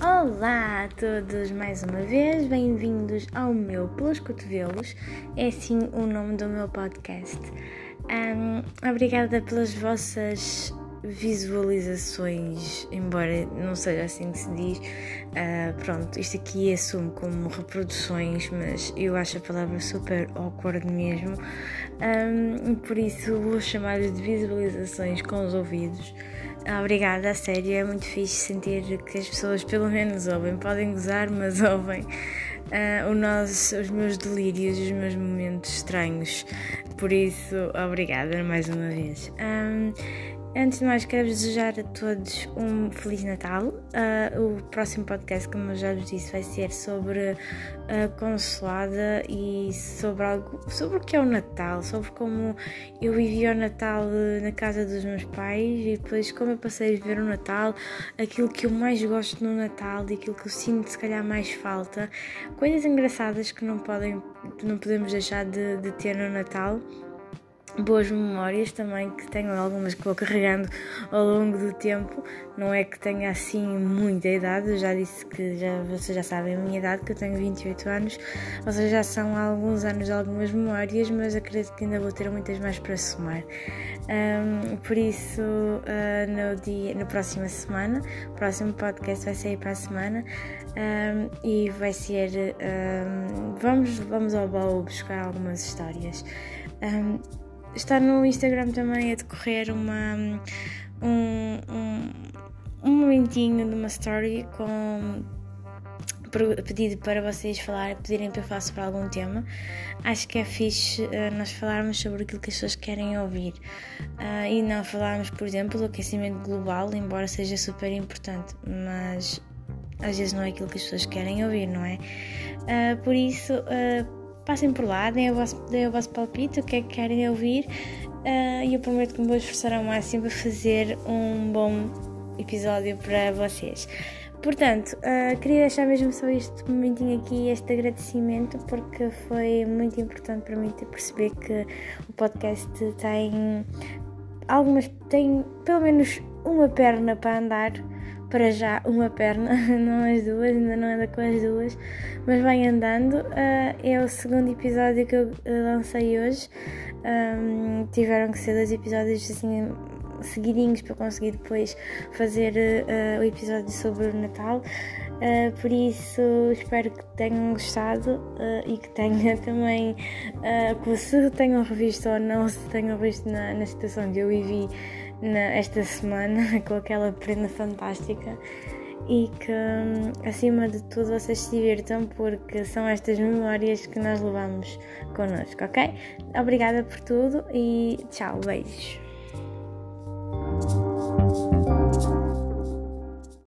Olá a todos mais uma vez, bem-vindos ao meu Pelos Cotovelos, é assim o nome do meu podcast. Um, obrigada pelas vossas visualizações, embora não seja assim que se diz. Uh, pronto, isto aqui assumo como reproduções, mas eu acho a palavra super awkward mesmo, um, por isso vou chamar de visualizações com os ouvidos. Obrigada, a sério, é muito fixe sentir que as pessoas pelo menos ouvem. Podem gozar, mas ouvem uh, nosso, os meus delírios, os meus momentos estranhos. Por isso, obrigada mais uma vez. Um, Antes de mais, quero desejar a todos um Feliz Natal. Uh, o próximo podcast, como eu já vos disse, vai ser sobre a Consolada e sobre, algo, sobre o que é o Natal, sobre como eu vivi o Natal na casa dos meus pais e depois como eu passei a viver o Natal, aquilo que eu mais gosto no Natal e aquilo que eu sinto se calhar mais falta. Coisas engraçadas que não, podem, não podemos deixar de, de ter no Natal boas memórias também, que tenho algumas que vou carregando ao longo do tempo. Não é que tenha assim muita idade, eu já disse que já, vocês já sabem a minha idade, que eu tenho 28 anos, ou seja, já são alguns anos algumas memórias, mas acredito que ainda vou ter muitas mais para somar. Um, por isso, uh, no, dia, na próxima semana, o próximo podcast vai sair para a semana um, e vai ser. Um, vamos, vamos ao baú buscar algumas histórias. Um, está no Instagram também a decorrer uma, um, um, um momentinho de uma story com pedido para vocês falar, pedirem para eu falar sobre algum tema. Acho que é fixe uh, nós falarmos sobre aquilo que as pessoas querem ouvir uh, e não falarmos, por exemplo, do aquecimento global, embora seja super importante, mas às vezes não é aquilo que as pessoas querem ouvir, não é? Uh, por isso, passem por lá, deem o vosso, deem o vosso palpite, o que é que querem ouvir uh, e eu prometo que me vou esforçar ao máximo para fazer um bom episódio para vocês. Portanto, uh, queria deixar mesmo só este momentinho aqui, este agradecimento, porque foi muito importante para mim ter perceber que o podcast tem algumas, tem pelo menos uma perna para andar para já uma perna, não as duas, ainda não anda com as duas, mas vai andando. Uh, é o segundo episódio que eu lancei hoje. Um, tiveram que ser dois episódios assim seguidinhos para conseguir depois fazer uh, o episódio sobre o Natal. Uh, por isso espero que tenham gostado uh, e que tenha também que se tenham revisto ou não se tenham visto na, na situação que eu vivi na, esta semana com aquela prenda fantástica e que acima de tudo vocês se divirtam porque são estas memórias que nós levamos connosco, ok? Obrigada por tudo e tchau, beijos.